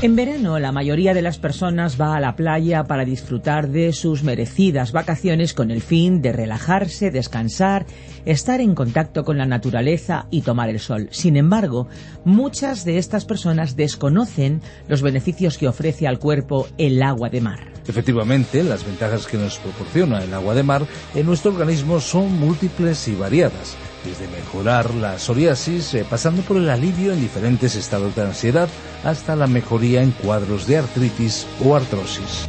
En verano la mayoría de las personas va a la playa para disfrutar de sus merecidas vacaciones con el fin de relajarse, descansar, estar en contacto con la naturaleza y tomar el sol. Sin embargo, muchas de estas personas desconocen los beneficios que ofrece al cuerpo el agua de mar. Efectivamente, las ventajas que nos proporciona el agua de mar en nuestro organismo son múltiples y variadas desde mejorar la psoriasis, eh, pasando por el alivio en diferentes estados de ansiedad, hasta la mejoría en cuadros de artritis o artrosis.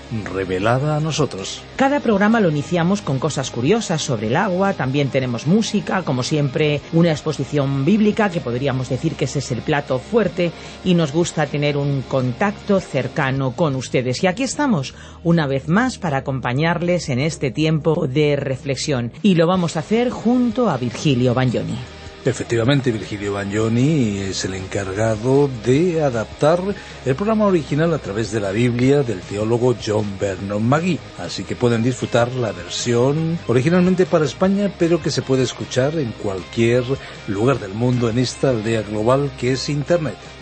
revelada a nosotros. Cada programa lo iniciamos con cosas curiosas sobre el agua, también tenemos música, como siempre una exposición bíblica, que podríamos decir que ese es el plato fuerte, y nos gusta tener un contacto cercano con ustedes. Y aquí estamos, una vez más, para acompañarles en este tiempo de reflexión, y lo vamos a hacer junto a Virgilio Bagnoni. Efectivamente, Virgilio Bagnoni es el encargado de adaptar el programa original a través de la Biblia del teólogo John Vernon Magui. Así que pueden disfrutar la versión originalmente para España, pero que se puede escuchar en cualquier lugar del mundo en esta aldea global que es Internet.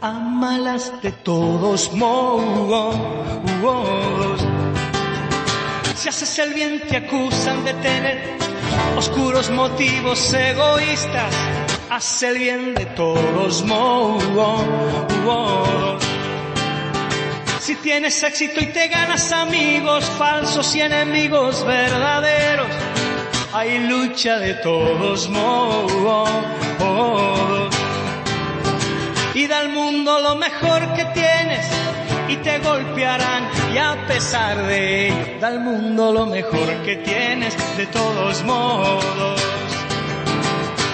amalas de todos modos. Si haces el bien te acusan de tener oscuros motivos egoístas. Haz el bien de todos modos. Si tienes éxito y te ganas amigos falsos y enemigos verdaderos, hay lucha de todos modos y da al mundo lo mejor que tienes y te golpearán y a pesar de ello da al mundo lo mejor que tienes de todos modos.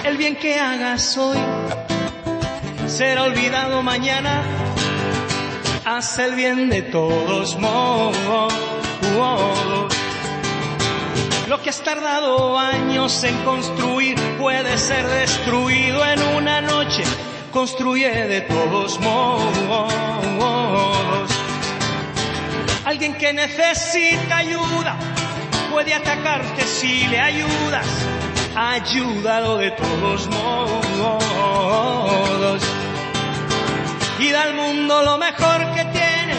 El bien que hagas hoy será olvidado mañana. Haz el bien de todos modos. Lo que has tardado años en construir puede ser destruido construye de todos modos. Alguien que necesita ayuda puede atacarte si le ayudas. Ayúdalo de todos modos. Y da al mundo lo mejor que tienes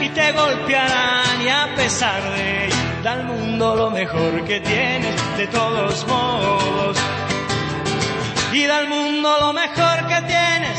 y te golpearán y a pesar de ello, da al mundo lo mejor que tienes de todos modos y mundo lo mejor que tienes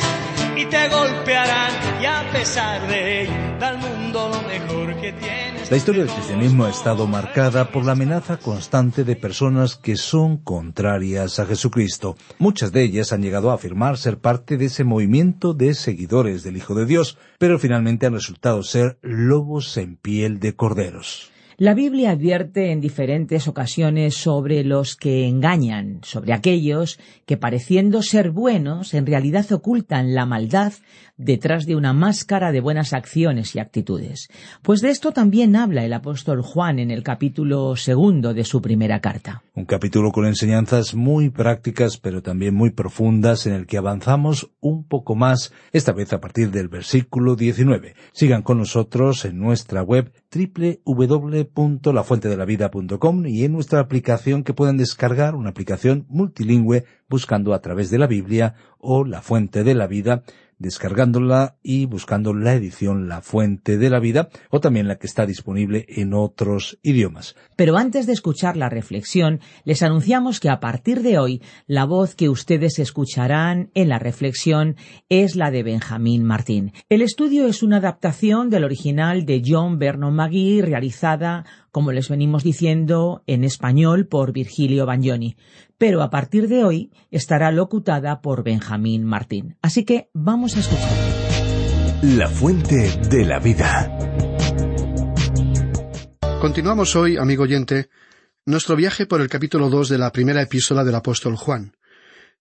y te golpearán y a pesar de ello da mundo lo mejor que tienes. La historia del cristianismo ha estado marcada por la amenaza constante de personas que son contrarias a Jesucristo. Muchas de ellas han llegado a afirmar ser parte de ese movimiento de seguidores del Hijo de Dios, pero finalmente han resultado ser lobos en piel de corderos. La Biblia advierte en diferentes ocasiones sobre los que engañan, sobre aquellos que pareciendo ser buenos en realidad ocultan la maldad detrás de una máscara de buenas acciones y actitudes. Pues de esto también habla el apóstol Juan en el capítulo segundo de su primera carta. Un capítulo con enseñanzas muy prácticas pero también muy profundas en el que avanzamos un poco más, esta vez a partir del versículo 19. Sigan con nosotros en nuestra web www.lafuentedelavida.com y en nuestra aplicación que pueden descargar, una aplicación multilingüe buscando a través de la Biblia o la Fuente de la Vida descargándola y buscando la edición La Fuente de la Vida o también la que está disponible en otros idiomas. Pero antes de escuchar la reflexión, les anunciamos que a partir de hoy la voz que ustedes escucharán en la reflexión es la de Benjamín Martín. El estudio es una adaptación del original de John Vernon McGee realizada como les venimos diciendo, en español por Virgilio Bagnoni, pero a partir de hoy estará locutada por Benjamín Martín. Así que vamos a escuchar. La fuente de la vida. Continuamos hoy, amigo oyente, nuestro viaje por el capítulo 2 de la primera epístola del apóstol Juan.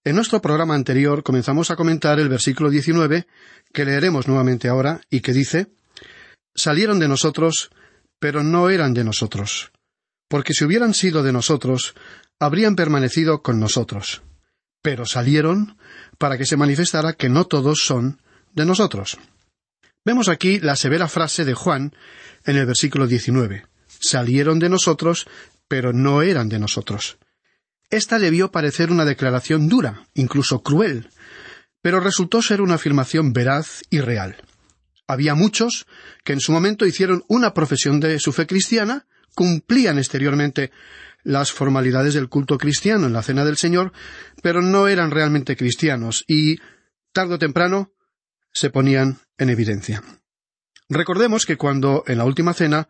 En nuestro programa anterior comenzamos a comentar el versículo 19, que leeremos nuevamente ahora, y que dice, Salieron de nosotros pero no eran de nosotros, porque si hubieran sido de nosotros, habrían permanecido con nosotros. Pero salieron para que se manifestara que no todos son de nosotros. Vemos aquí la severa frase de Juan en el versículo 19. Salieron de nosotros, pero no eran de nosotros. Esta debió parecer una declaración dura, incluso cruel, pero resultó ser una afirmación veraz y real. Había muchos que en su momento hicieron una profesión de su fe cristiana, cumplían exteriormente las formalidades del culto cristiano en la cena del Señor, pero no eran realmente cristianos y, tarde o temprano, se ponían en evidencia. Recordemos que cuando, en la última cena,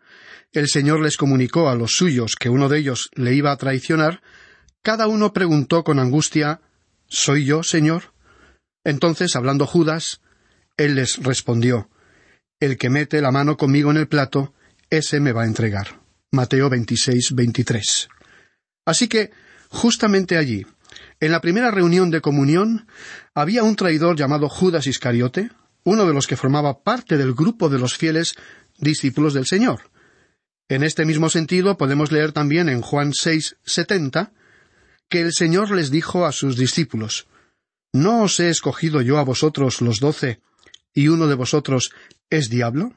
el Señor les comunicó a los suyos que uno de ellos le iba a traicionar, cada uno preguntó con angustia ¿Soy yo, Señor? Entonces, hablando Judas, él les respondió el que mete la mano conmigo en el plato, ese me va a entregar. Mateo 26, 23. Así que, justamente allí, en la primera reunión de comunión, había un traidor llamado Judas Iscariote, uno de los que formaba parte del grupo de los fieles discípulos del Señor. En este mismo sentido podemos leer también en Juan 6, 70, que el Señor les dijo a sus discípulos, ¿No os he escogido yo a vosotros los doce, y uno de vosotros es diablo?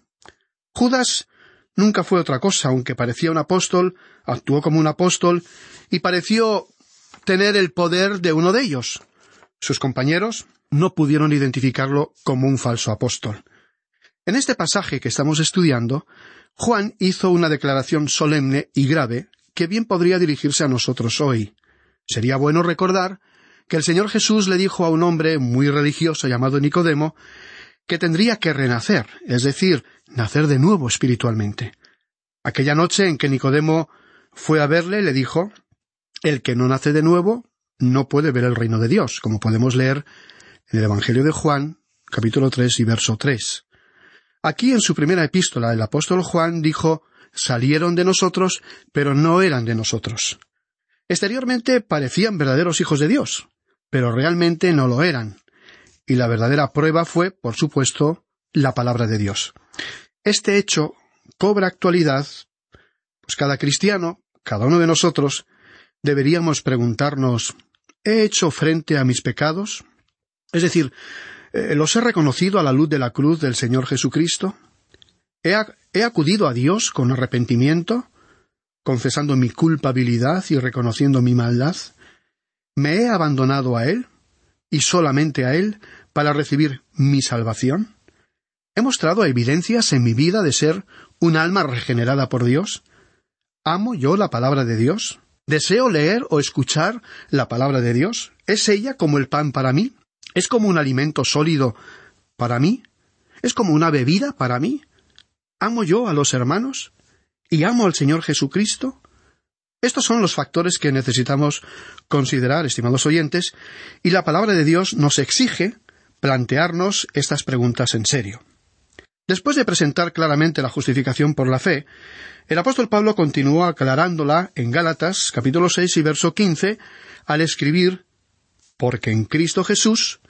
Judas nunca fue otra cosa, aunque parecía un apóstol, actuó como un apóstol y pareció tener el poder de uno de ellos. Sus compañeros no pudieron identificarlo como un falso apóstol. En este pasaje que estamos estudiando, Juan hizo una declaración solemne y grave que bien podría dirigirse a nosotros hoy. Sería bueno recordar que el Señor Jesús le dijo a un hombre muy religioso llamado Nicodemo que tendría que renacer, es decir, nacer de nuevo espiritualmente. Aquella noche en que Nicodemo fue a verle, le dijo El que no nace de nuevo no puede ver el reino de Dios, como podemos leer en el Evangelio de Juan, capítulo tres y verso tres. Aquí en su primera epístola el apóstol Juan dijo salieron de nosotros, pero no eran de nosotros. Exteriormente parecían verdaderos hijos de Dios, pero realmente no lo eran y la verdadera prueba fue, por supuesto, la palabra de Dios. Este hecho cobra actualidad, pues cada cristiano, cada uno de nosotros, deberíamos preguntarnos ¿He hecho frente a mis pecados? Es decir, eh, ¿los he reconocido a la luz de la cruz del Señor Jesucristo? ¿He, ¿He, acudido a Dios con arrepentimiento, confesando mi culpabilidad y reconociendo mi maldad? ¿Me he abandonado a Él? Y solamente a Él para recibir mi salvación? ¿He mostrado evidencias en mi vida de ser un alma regenerada por Dios? ¿Amo yo la palabra de Dios? ¿Deseo leer o escuchar la palabra de Dios? ¿Es ella como el pan para mí? ¿Es como un alimento sólido para mí? ¿Es como una bebida para mí? ¿Amo yo a los hermanos? ¿Y amo al Señor Jesucristo? Estos son los factores que necesitamos considerar, estimados oyentes, y la palabra de Dios nos exige plantearnos estas preguntas en serio. Después de presentar claramente la justificación por la fe, el apóstol Pablo continuó aclarándola en Gálatas capítulo 6 y verso 15 al escribir Porque en Cristo Jesús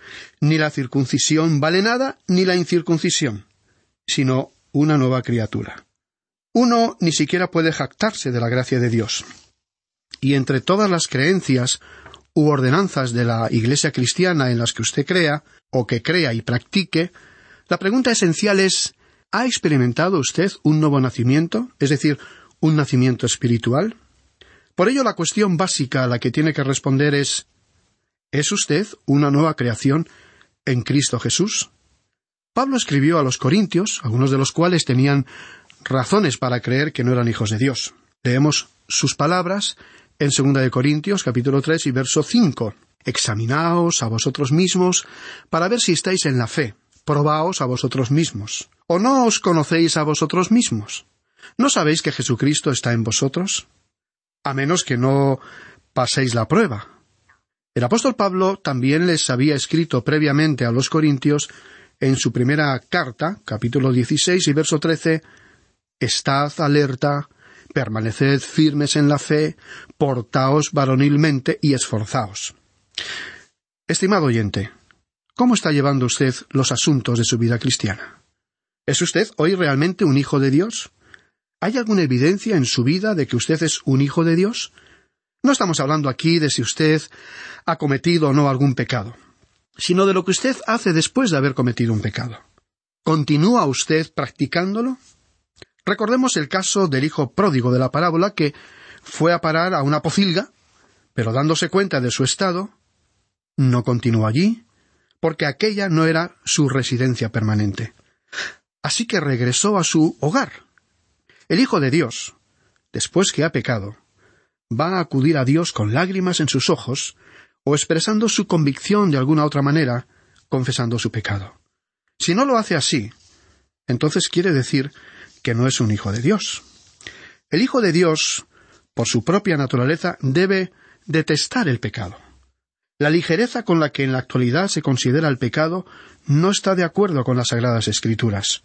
ni la circuncisión vale nada ni la incircuncisión, sino una nueva criatura. Uno ni siquiera puede jactarse de la gracia de Dios. y entre todas las creencias u ordenanzas de la Iglesia cristiana en las que usted crea, o que crea y practique, la pregunta esencial es ¿Ha experimentado usted un nuevo nacimiento? Es decir, un nacimiento espiritual? Por ello la cuestión básica a la que tiene que responder es ¿Es usted una nueva creación en Cristo Jesús? Pablo escribió a los Corintios, algunos de los cuales tenían razones para creer que no eran hijos de Dios. Leemos sus palabras en 2 de Corintios capítulo 3 y verso 5. Examinaos a vosotros mismos para ver si estáis en la fe. Probaos a vosotros mismos. ¿O no os conocéis a vosotros mismos? ¿No sabéis que Jesucristo está en vosotros? A menos que no paséis la prueba. El apóstol Pablo también les había escrito previamente a los Corintios en su primera carta, capítulo 16 y verso 13, Estad alerta, permaneced firmes en la fe, portaos varonilmente y esforzaos. Estimado oyente, ¿cómo está llevando usted los asuntos de su vida cristiana? ¿Es usted hoy realmente un hijo de Dios? ¿Hay alguna evidencia en su vida de que usted es un hijo de Dios? No estamos hablando aquí de si usted ha cometido o no algún pecado, sino de lo que usted hace después de haber cometido un pecado. ¿Continúa usted practicándolo? Recordemos el caso del hijo pródigo de la parábola que fue a parar a una pocilga, pero dándose cuenta de su estado, no continuó allí, porque aquella no era su residencia permanente. Así que regresó a su hogar. El Hijo de Dios, después que ha pecado, va a acudir a Dios con lágrimas en sus ojos, o expresando su convicción de alguna otra manera, confesando su pecado. Si no lo hace así, entonces quiere decir que no es un hijo de Dios. El hijo de Dios, por su propia naturaleza, debe detestar el pecado. La ligereza con la que en la actualidad se considera el pecado no está de acuerdo con las Sagradas Escrituras.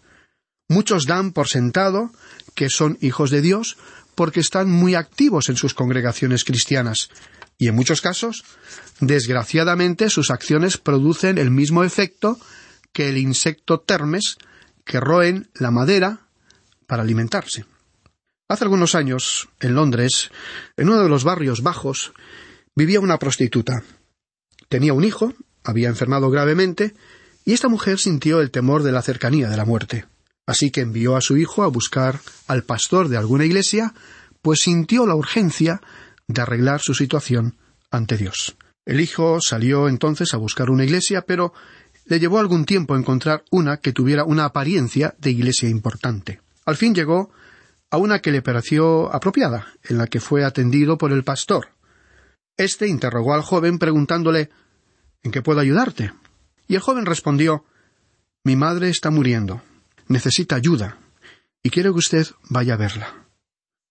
Muchos dan por sentado que son hijos de Dios porque están muy activos en sus congregaciones cristianas, y en muchos casos, desgraciadamente, sus acciones producen el mismo efecto que el insecto termes que roen la madera para alimentarse. Hace algunos años, en Londres, en uno de los barrios bajos, vivía una prostituta. Tenía un hijo, había enfermado gravemente, y esta mujer sintió el temor de la cercanía de la muerte. Así que envió a su hijo a buscar al pastor de alguna iglesia, pues sintió la urgencia de arreglar su situación ante Dios. El hijo salió entonces a buscar una iglesia, pero le llevó algún tiempo encontrar una que tuviera una apariencia de iglesia importante. Al fin llegó a una que le pareció apropiada, en la que fue atendido por el pastor. Este interrogó al joven preguntándole ¿En qué puedo ayudarte? Y el joven respondió Mi madre está muriendo. Necesita ayuda. Y quiero que usted vaya a verla.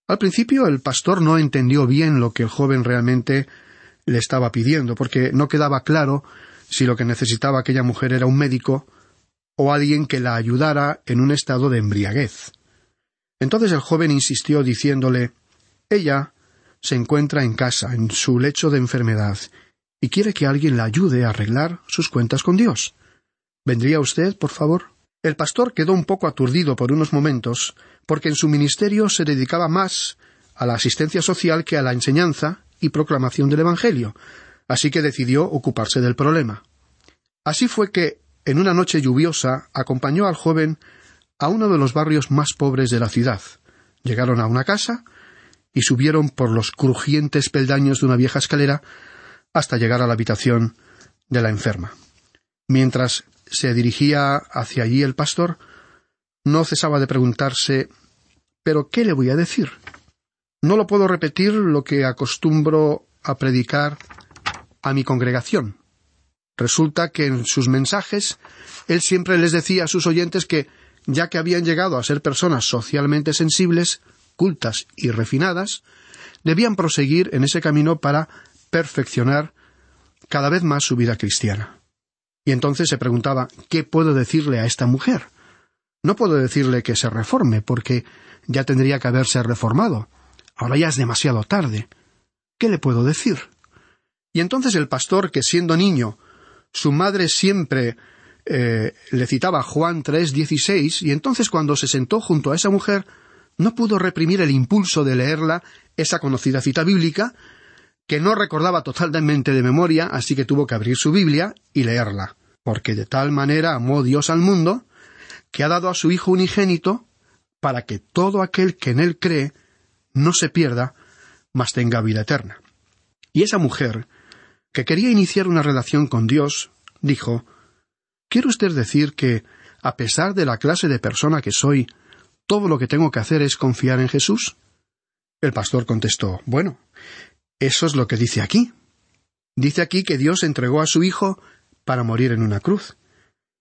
Al principio el pastor no entendió bien lo que el joven realmente le estaba pidiendo, porque no quedaba claro si lo que necesitaba aquella mujer era un médico o alguien que la ayudara en un estado de embriaguez. Entonces el joven insistió diciéndole Ella se encuentra en casa, en su lecho de enfermedad, y quiere que alguien la ayude a arreglar sus cuentas con Dios. ¿Vendría usted, por favor? El pastor quedó un poco aturdido por unos momentos, porque en su ministerio se dedicaba más a la asistencia social que a la enseñanza y proclamación del Evangelio, así que decidió ocuparse del problema. Así fue que, en una noche lluviosa, acompañó al joven a uno de los barrios más pobres de la ciudad. Llegaron a una casa y subieron por los crujientes peldaños de una vieja escalera hasta llegar a la habitación de la enferma. Mientras se dirigía hacia allí el pastor, no cesaba de preguntarse ¿Pero qué le voy a decir? No lo puedo repetir lo que acostumbro a predicar a mi congregación. Resulta que en sus mensajes él siempre les decía a sus oyentes que ya que habían llegado a ser personas socialmente sensibles, cultas y refinadas, debían proseguir en ese camino para perfeccionar cada vez más su vida cristiana. Y entonces se preguntaba ¿qué puedo decirle a esta mujer? No puedo decirle que se reforme, porque ya tendría que haberse reformado. Ahora ya es demasiado tarde. ¿Qué le puedo decir? Y entonces el pastor, que siendo niño, su madre siempre eh, le citaba Juan tres dieciséis y entonces cuando se sentó junto a esa mujer no pudo reprimir el impulso de leerla, esa conocida cita bíblica, que no recordaba totalmente de memoria, así que tuvo que abrir su Biblia y leerla. Porque de tal manera amó Dios al mundo, que ha dado a su Hijo unigénito, para que todo aquel que en él cree no se pierda, mas tenga vida eterna. Y esa mujer, que quería iniciar una relación con Dios, dijo ¿Quiere usted decir que, a pesar de la clase de persona que soy, todo lo que tengo que hacer es confiar en Jesús? El pastor contestó Bueno, eso es lo que dice aquí. Dice aquí que Dios entregó a su Hijo para morir en una cruz.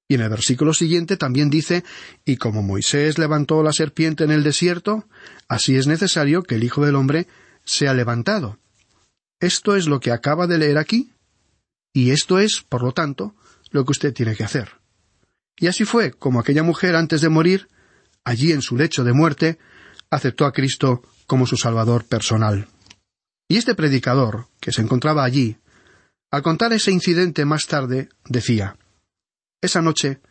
Y en el versículo siguiente también dice, y como Moisés levantó la serpiente en el desierto, así es necesario que el Hijo del Hombre sea levantado. Esto es lo que acaba de leer aquí, y esto es, por lo tanto, lo que usted tiene que hacer. Y así fue como aquella mujer antes de morir, allí en su lecho de muerte, aceptó a Cristo como su Salvador personal. Y este predicador, que se encontraba allí, al contar ese incidente más tarde, decía Esa noche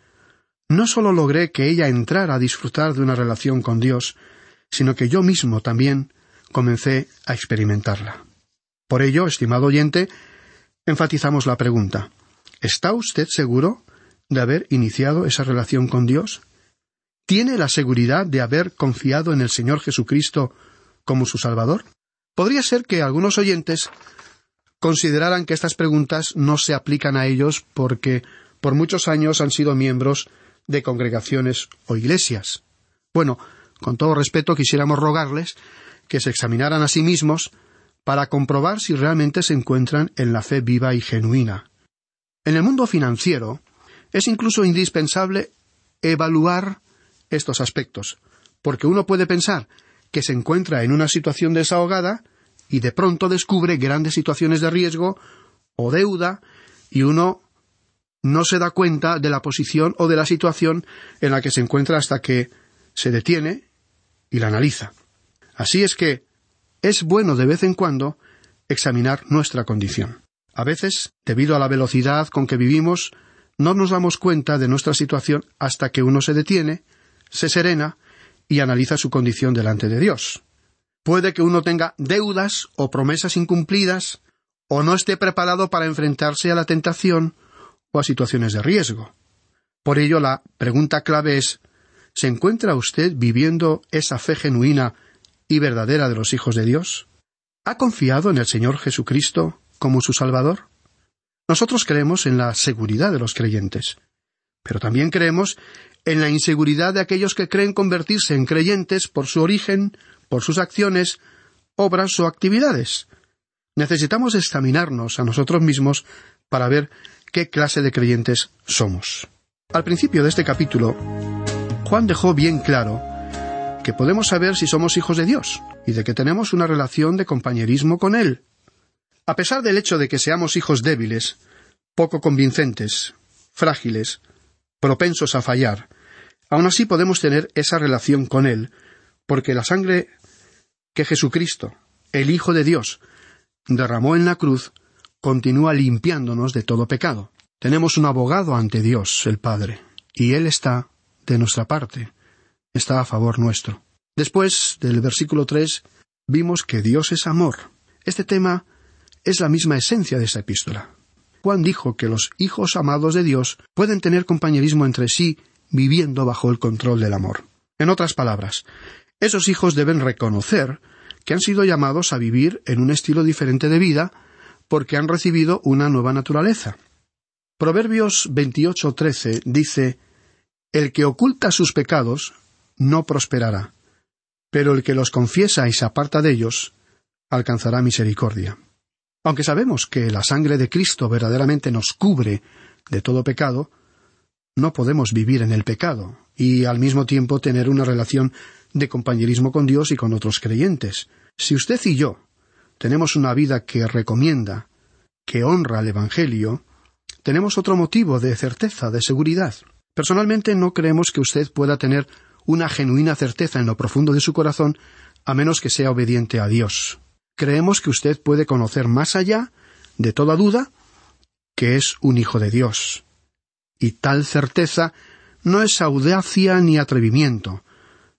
no solo logré que ella entrara a disfrutar de una relación con Dios, sino que yo mismo también comencé a experimentarla. Por ello, estimado oyente, enfatizamos la pregunta ¿Está usted seguro de haber iniciado esa relación con Dios? ¿Tiene la seguridad de haber confiado en el Señor Jesucristo como su Salvador? Podría ser que algunos oyentes consideraran que estas preguntas no se aplican a ellos porque por muchos años han sido miembros de congregaciones o iglesias. Bueno, con todo respeto quisiéramos rogarles que se examinaran a sí mismos para comprobar si realmente se encuentran en la fe viva y genuina. En el mundo financiero es incluso indispensable evaluar estos aspectos, porque uno puede pensar que se encuentra en una situación desahogada y de pronto descubre grandes situaciones de riesgo o deuda y uno no se da cuenta de la posición o de la situación en la que se encuentra hasta que se detiene y la analiza. Así es que es bueno de vez en cuando examinar nuestra condición. A veces, debido a la velocidad con que vivimos, no nos damos cuenta de nuestra situación hasta que uno se detiene, se serena y analiza su condición delante de Dios. Puede que uno tenga deudas o promesas incumplidas, o no esté preparado para enfrentarse a la tentación o a situaciones de riesgo. Por ello, la pregunta clave es ¿Se encuentra usted viviendo esa fe genuina y verdadera de los hijos de Dios? ¿Ha confiado en el Señor Jesucristo como su Salvador? Nosotros creemos en la seguridad de los creyentes, pero también creemos en la inseguridad de aquellos que creen convertirse en creyentes por su origen, por sus acciones, obras o actividades. Necesitamos examinarnos a nosotros mismos para ver qué clase de creyentes somos. Al principio de este capítulo, Juan dejó bien claro que podemos saber si somos hijos de Dios y de que tenemos una relación de compañerismo con Él. A pesar del hecho de que seamos hijos débiles, poco convincentes, frágiles, propensos a fallar, aun así podemos tener esa relación con Él, porque la sangre que Jesucristo, el Hijo de Dios, derramó en la cruz, continúa limpiándonos de todo pecado. Tenemos un abogado ante Dios, el Padre, y Él está de nuestra parte, está a favor nuestro. Después del versículo tres vimos que Dios es amor. Este tema es la misma esencia de esta epístola. Juan dijo que los hijos amados de Dios pueden tener compañerismo entre sí viviendo bajo el control del amor. En otras palabras, esos hijos deben reconocer que han sido llamados a vivir en un estilo diferente de vida porque han recibido una nueva naturaleza. Proverbios 28:13 dice El que oculta sus pecados no prosperará, pero el que los confiesa y se aparta de ellos alcanzará misericordia. Aunque sabemos que la sangre de Cristo verdaderamente nos cubre de todo pecado, no podemos vivir en el pecado y al mismo tiempo tener una relación de compañerismo con Dios y con otros creyentes. Si usted y yo tenemos una vida que recomienda, que honra al Evangelio, tenemos otro motivo de certeza, de seguridad. Personalmente no creemos que usted pueda tener una genuina certeza en lo profundo de su corazón a menos que sea obediente a Dios creemos que usted puede conocer más allá de toda duda que es un hijo de Dios. Y tal certeza no es audacia ni atrevimiento,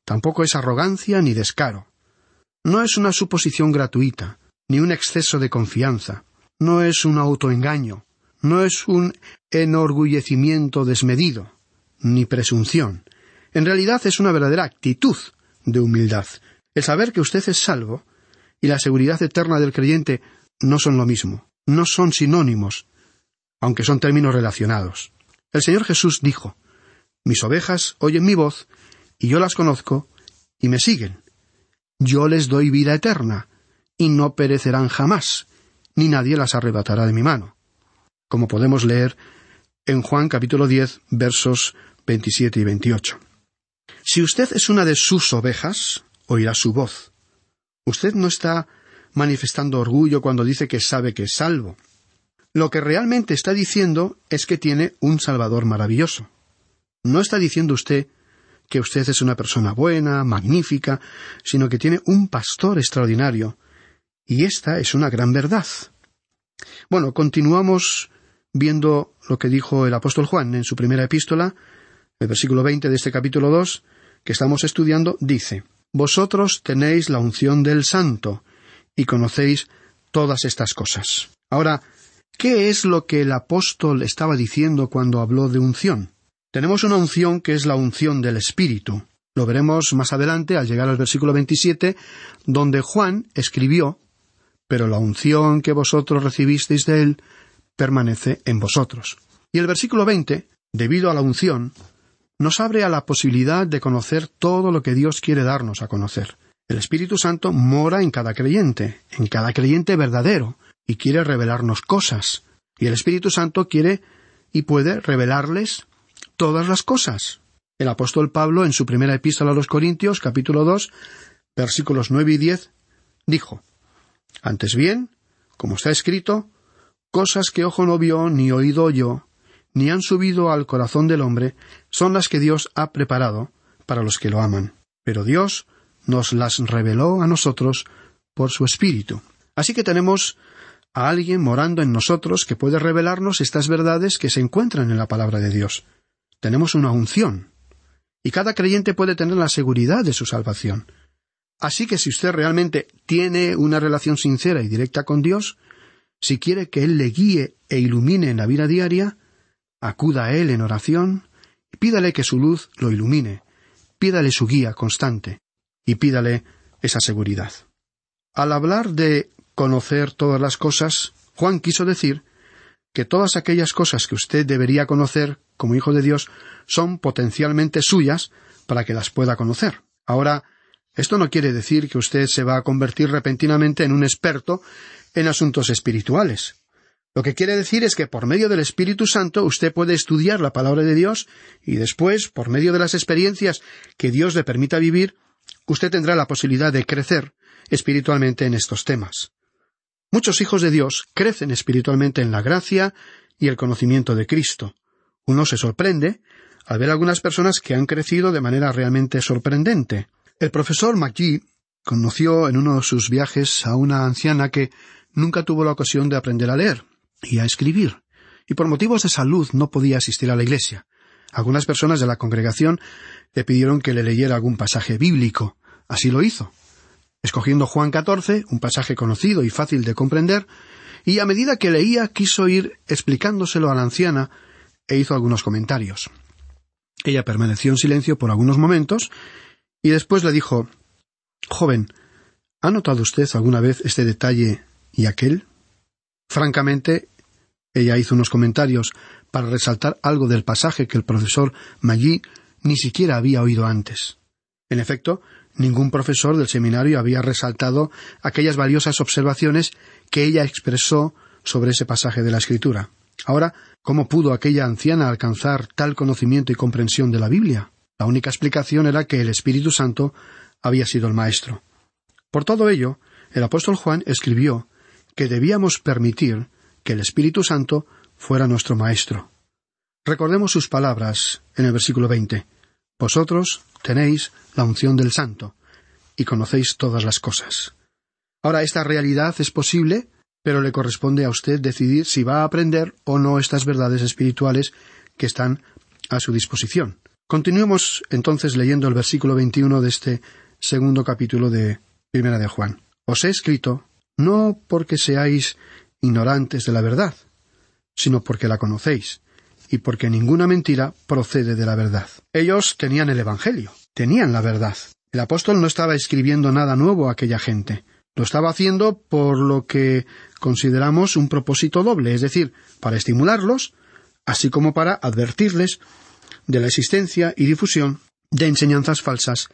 Tampoco es arrogancia ni descaro. No es una suposición gratuita, ni un exceso de confianza. No es un autoengaño. No es un enorgullecimiento desmedido, ni presunción. En realidad es una verdadera actitud de humildad. El saber que usted es salvo y la seguridad eterna del creyente no son lo mismo, no son sinónimos, aunque son términos relacionados. El Señor Jesús dijo, Mis ovejas oyen mi voz, y yo las conozco, y me siguen. Yo les doy vida eterna, y no perecerán jamás, ni nadie las arrebatará de mi mano. Como podemos leer en Juan capítulo 10, versos 27 y 28. Si usted es una de sus ovejas, oirá su voz. Usted no está manifestando orgullo cuando dice que sabe que es salvo. Lo que realmente está diciendo es que tiene un Salvador maravilloso. No está diciendo usted que usted es una persona buena, magnífica, sino que tiene un pastor extraordinario. Y esta es una gran verdad. Bueno, continuamos viendo lo que dijo el apóstol Juan en su primera epístola, el versículo veinte de este capítulo dos, que estamos estudiando, dice Vosotros tenéis la unción del Santo, y conocéis todas estas cosas. Ahora, ¿qué es lo que el apóstol estaba diciendo cuando habló de unción? Tenemos una unción que es la unción del Espíritu. Lo veremos más adelante al llegar al versículo 27, donde Juan escribió, pero la unción que vosotros recibisteis de él permanece en vosotros. Y el versículo 20, debido a la unción, nos abre a la posibilidad de conocer todo lo que Dios quiere darnos a conocer. El Espíritu Santo mora en cada creyente, en cada creyente verdadero, y quiere revelarnos cosas. Y el Espíritu Santo quiere y puede revelarles todas las cosas. El apóstol Pablo, en su primera epístola a los Corintios, capítulo 2, versículos 9 y 10, dijo, Antes bien, como está escrito, cosas que ojo no vio, ni oído oyó, ni han subido al corazón del hombre, son las que Dios ha preparado para los que lo aman. Pero Dios nos las reveló a nosotros por su Espíritu. Así que tenemos a alguien morando en nosotros que puede revelarnos estas verdades que se encuentran en la palabra de Dios. Tenemos una unción. Y cada creyente puede tener la seguridad de su salvación. Así que si usted realmente tiene una relación sincera y directa con Dios, si quiere que Él le guíe e ilumine en la vida diaria, acuda a Él en oración y pídale que su luz lo ilumine, pídale su guía constante y pídale esa seguridad. Al hablar de conocer todas las cosas, Juan quiso decir que todas aquellas cosas que usted debería conocer como hijo de Dios son potencialmente suyas para que las pueda conocer. Ahora, esto no quiere decir que usted se va a convertir repentinamente en un experto en asuntos espirituales. Lo que quiere decir es que por medio del Espíritu Santo usted puede estudiar la palabra de Dios y después, por medio de las experiencias que Dios le permita vivir, usted tendrá la posibilidad de crecer espiritualmente en estos temas. Muchos hijos de Dios crecen espiritualmente en la gracia y el conocimiento de Cristo. Uno se sorprende al ver algunas personas que han crecido de manera realmente sorprendente. El profesor McGee conoció en uno de sus viajes a una anciana que nunca tuvo la ocasión de aprender a leer y a escribir, y por motivos de salud no podía asistir a la iglesia. Algunas personas de la congregación le pidieron que le leyera algún pasaje bíblico. Así lo hizo, escogiendo Juan catorce, un pasaje conocido y fácil de comprender, y a medida que leía quiso ir explicándoselo a la anciana e hizo algunos comentarios. Ella permaneció en silencio por algunos momentos y después le dijo Joven, ¿ha notado usted alguna vez este detalle y aquel? Francamente, ella hizo unos comentarios para resaltar algo del pasaje que el profesor Maggi ni siquiera había oído antes. En efecto, ningún profesor del seminario había resaltado aquellas valiosas observaciones que ella expresó sobre ese pasaje de la Escritura. Ahora, ¿cómo pudo aquella anciana alcanzar tal conocimiento y comprensión de la Biblia? La única explicación era que el Espíritu Santo había sido el Maestro. Por todo ello, el apóstol Juan escribió que debíamos permitir que el Espíritu Santo fuera nuestro Maestro. Recordemos sus palabras en el versículo veinte. Vosotros tenéis la unción del Santo y conocéis todas las cosas. Ahora, esta realidad es posible, pero le corresponde a usted decidir si va a aprender o no estas verdades espirituales que están a su disposición. Continuemos entonces leyendo el versículo 21 de este segundo capítulo de Primera de Juan. Os he escrito no porque seáis ignorantes de la verdad, sino porque la conocéis, y porque ninguna mentira procede de la verdad. Ellos tenían el Evangelio, tenían la verdad. El apóstol no estaba escribiendo nada nuevo a aquella gente. Lo estaba haciendo por lo que consideramos un propósito doble, es decir, para estimularlos, así como para advertirles de la existencia y difusión de enseñanzas falsas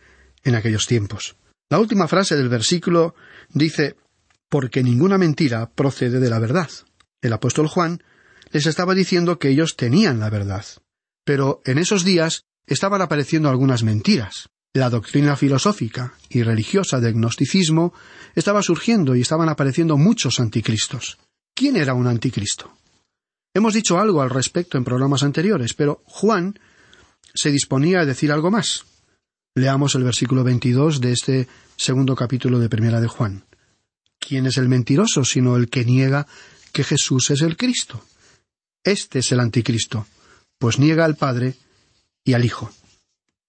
en aquellos tiempos. La última frase del versículo dice porque ninguna mentira procede de la verdad. El apóstol Juan les estaba diciendo que ellos tenían la verdad. Pero en esos días estaban apareciendo algunas mentiras. La doctrina filosófica y religiosa del gnosticismo estaba surgiendo y estaban apareciendo muchos anticristos. ¿Quién era un anticristo? Hemos dicho algo al respecto en programas anteriores, pero Juan se disponía a decir algo más. Leamos el versículo 22 de este segundo capítulo de Primera de Juan. ¿Quién es el mentiroso sino el que niega que Jesús es el Cristo? Este es el anticristo, pues niega al Padre y al Hijo.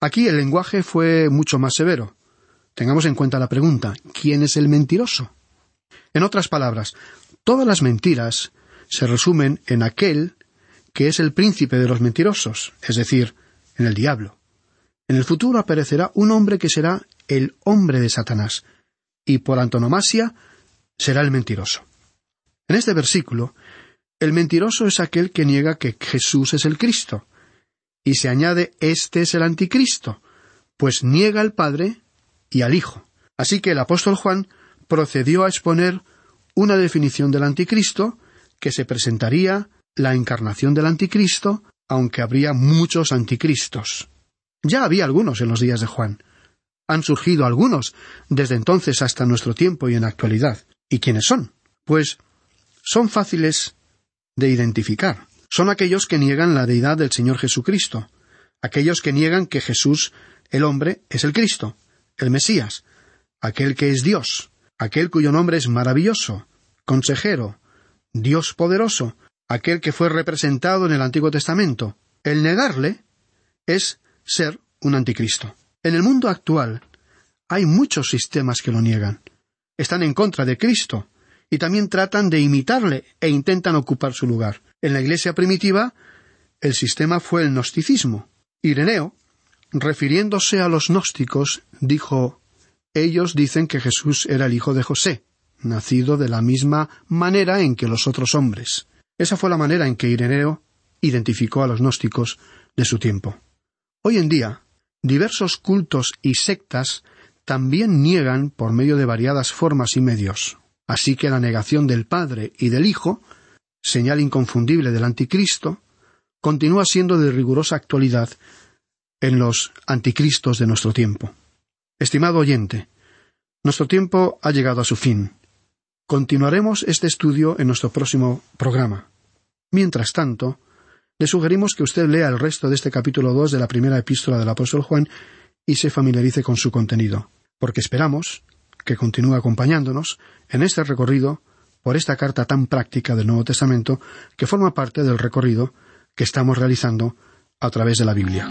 Aquí el lenguaje fue mucho más severo. Tengamos en cuenta la pregunta ¿quién es el mentiroso? En otras palabras, todas las mentiras se resumen en aquel que es el príncipe de los mentirosos, es decir, en el diablo. En el futuro aparecerá un hombre que será el hombre de Satanás, y por antonomasia será el mentiroso. En este versículo, el mentiroso es aquel que niega que Jesús es el Cristo, y se añade este es el anticristo, pues niega al Padre y al Hijo. Así que el apóstol Juan procedió a exponer una definición del anticristo que se presentaría la encarnación del anticristo, aunque habría muchos anticristos. Ya había algunos en los días de Juan. Han surgido algunos desde entonces hasta nuestro tiempo y en actualidad. ¿Y quiénes son? Pues son fáciles de identificar. Son aquellos que niegan la deidad del Señor Jesucristo, aquellos que niegan que Jesús, el hombre, es el Cristo, el Mesías, aquel que es Dios, aquel cuyo nombre es maravilloso, consejero, Dios poderoso, aquel que fue representado en el Antiguo Testamento. El negarle es ser un anticristo. En el mundo actual hay muchos sistemas que lo niegan. Están en contra de Cristo y también tratan de imitarle e intentan ocupar su lugar. En la iglesia primitiva, el sistema fue el gnosticismo. Ireneo, refiriéndose a los gnósticos, dijo Ellos dicen que Jesús era el hijo de José, nacido de la misma manera en que los otros hombres. Esa fue la manera en que Ireneo identificó a los gnósticos de su tiempo. Hoy en día, diversos cultos y sectas también niegan por medio de variadas formas y medios. Así que la negación del Padre y del Hijo, señal inconfundible del Anticristo, continúa siendo de rigurosa actualidad en los anticristos de nuestro tiempo. Estimado oyente, nuestro tiempo ha llegado a su fin. Continuaremos este estudio en nuestro próximo programa. Mientras tanto, le sugerimos que usted lea el resto de este capítulo 2 de la primera epístola del apóstol Juan y se familiarice con su contenido, porque esperamos que continúe acompañándonos en este recorrido por esta carta tan práctica del Nuevo Testamento que forma parte del recorrido que estamos realizando a través de la Biblia.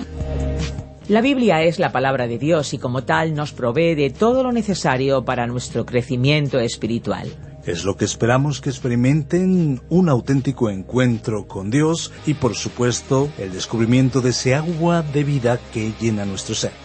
La Biblia es la palabra de Dios y como tal nos provee de todo lo necesario para nuestro crecimiento espiritual. Es lo que esperamos que experimenten un auténtico encuentro con Dios y por supuesto el descubrimiento de ese agua de vida que llena nuestro ser.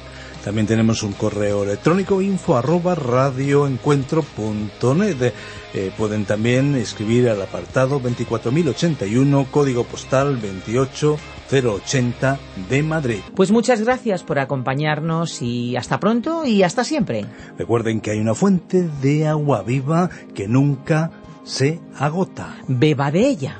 También tenemos un correo electrónico info arroba radioencuentro.net. Eh, pueden también escribir al apartado 24081, código postal 28080 de Madrid. Pues muchas gracias por acompañarnos y hasta pronto y hasta siempre. Recuerden que hay una fuente de agua viva que nunca se agota. Beba de ella.